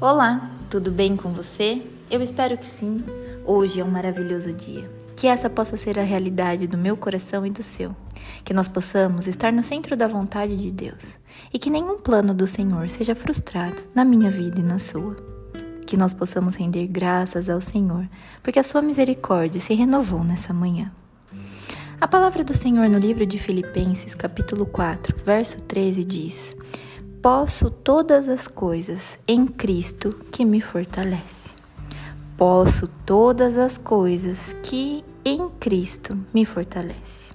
Olá, tudo bem com você? Eu espero que sim. Hoje é um maravilhoso dia. Que essa possa ser a realidade do meu coração e do seu. Que nós possamos estar no centro da vontade de Deus e que nenhum plano do Senhor seja frustrado na minha vida e na sua. Que nós possamos render graças ao Senhor, porque a sua misericórdia se renovou nessa manhã. A palavra do Senhor no livro de Filipenses, capítulo 4, verso 13 diz: Posso todas as coisas em Cristo que me fortalece. Posso todas as coisas que em Cristo me fortalece.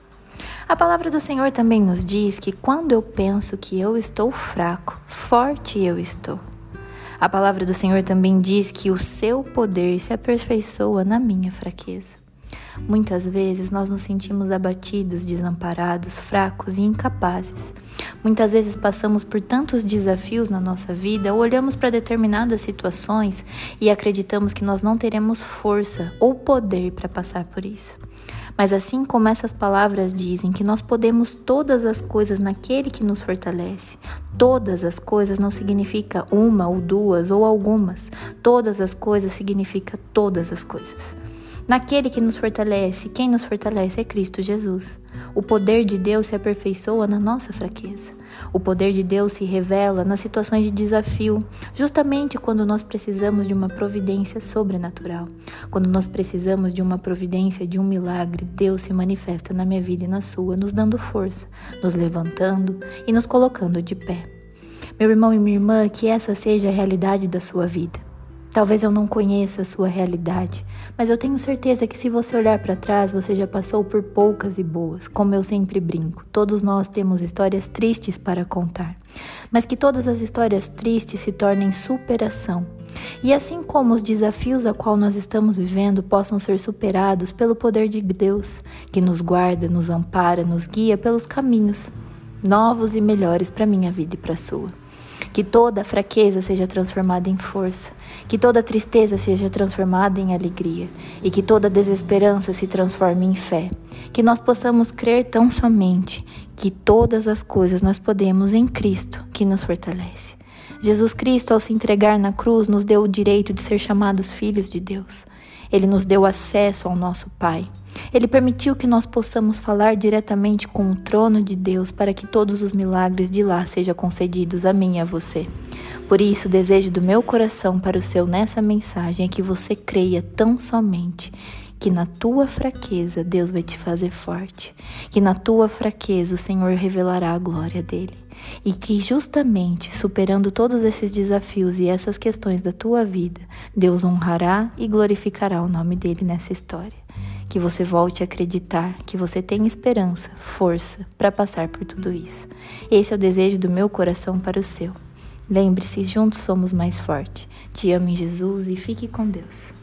A palavra do Senhor também nos diz que quando eu penso que eu estou fraco, forte eu estou. A palavra do Senhor também diz que o seu poder se aperfeiçoa na minha fraqueza. Muitas vezes nós nos sentimos abatidos, desamparados, fracos e incapazes. Muitas vezes passamos por tantos desafios na nossa vida, olhamos para determinadas situações e acreditamos que nós não teremos força ou poder para passar por isso. Mas assim como essas palavras dizem que nós podemos todas as coisas naquele que nos fortalece, todas as coisas não significa uma ou duas ou algumas, todas as coisas significa todas as coisas. Naquele que nos fortalece, quem nos fortalece é Cristo Jesus. O poder de Deus se aperfeiçoa na nossa fraqueza. O poder de Deus se revela nas situações de desafio, justamente quando nós precisamos de uma providência sobrenatural. Quando nós precisamos de uma providência, de um milagre, Deus se manifesta na minha vida e na sua, nos dando força, nos levantando e nos colocando de pé. Meu irmão e minha irmã, que essa seja a realidade da sua vida. Talvez eu não conheça a sua realidade, mas eu tenho certeza que se você olhar para trás, você já passou por poucas e boas. Como eu sempre brinco, todos nós temos histórias tristes para contar, mas que todas as histórias tristes se tornem superação. E assim como os desafios a qual nós estamos vivendo possam ser superados pelo poder de Deus, que nos guarda, nos ampara, nos guia pelos caminhos novos e melhores para minha vida e para a sua. Que toda fraqueza seja transformada em força, que toda tristeza seja transformada em alegria e que toda desesperança se transforme em fé. Que nós possamos crer tão somente que todas as coisas nós podemos em Cristo que nos fortalece. Jesus Cristo, ao se entregar na cruz, nos deu o direito de ser chamados filhos de Deus. Ele nos deu acesso ao nosso Pai. Ele permitiu que nós possamos falar diretamente com o trono de Deus para que todos os milagres de lá sejam concedidos a mim e a você. Por isso, o desejo do meu coração para o seu nessa mensagem é que você creia tão somente que na tua fraqueza Deus vai te fazer forte, que na tua fraqueza o Senhor revelará a glória dele, e que justamente superando todos esses desafios e essas questões da tua vida, Deus honrará e glorificará o nome dele nessa história que você volte a acreditar que você tem esperança, força para passar por tudo isso. Esse é o desejo do meu coração para o seu. Lembre-se, juntos somos mais fortes. Te amo em Jesus e fique com Deus.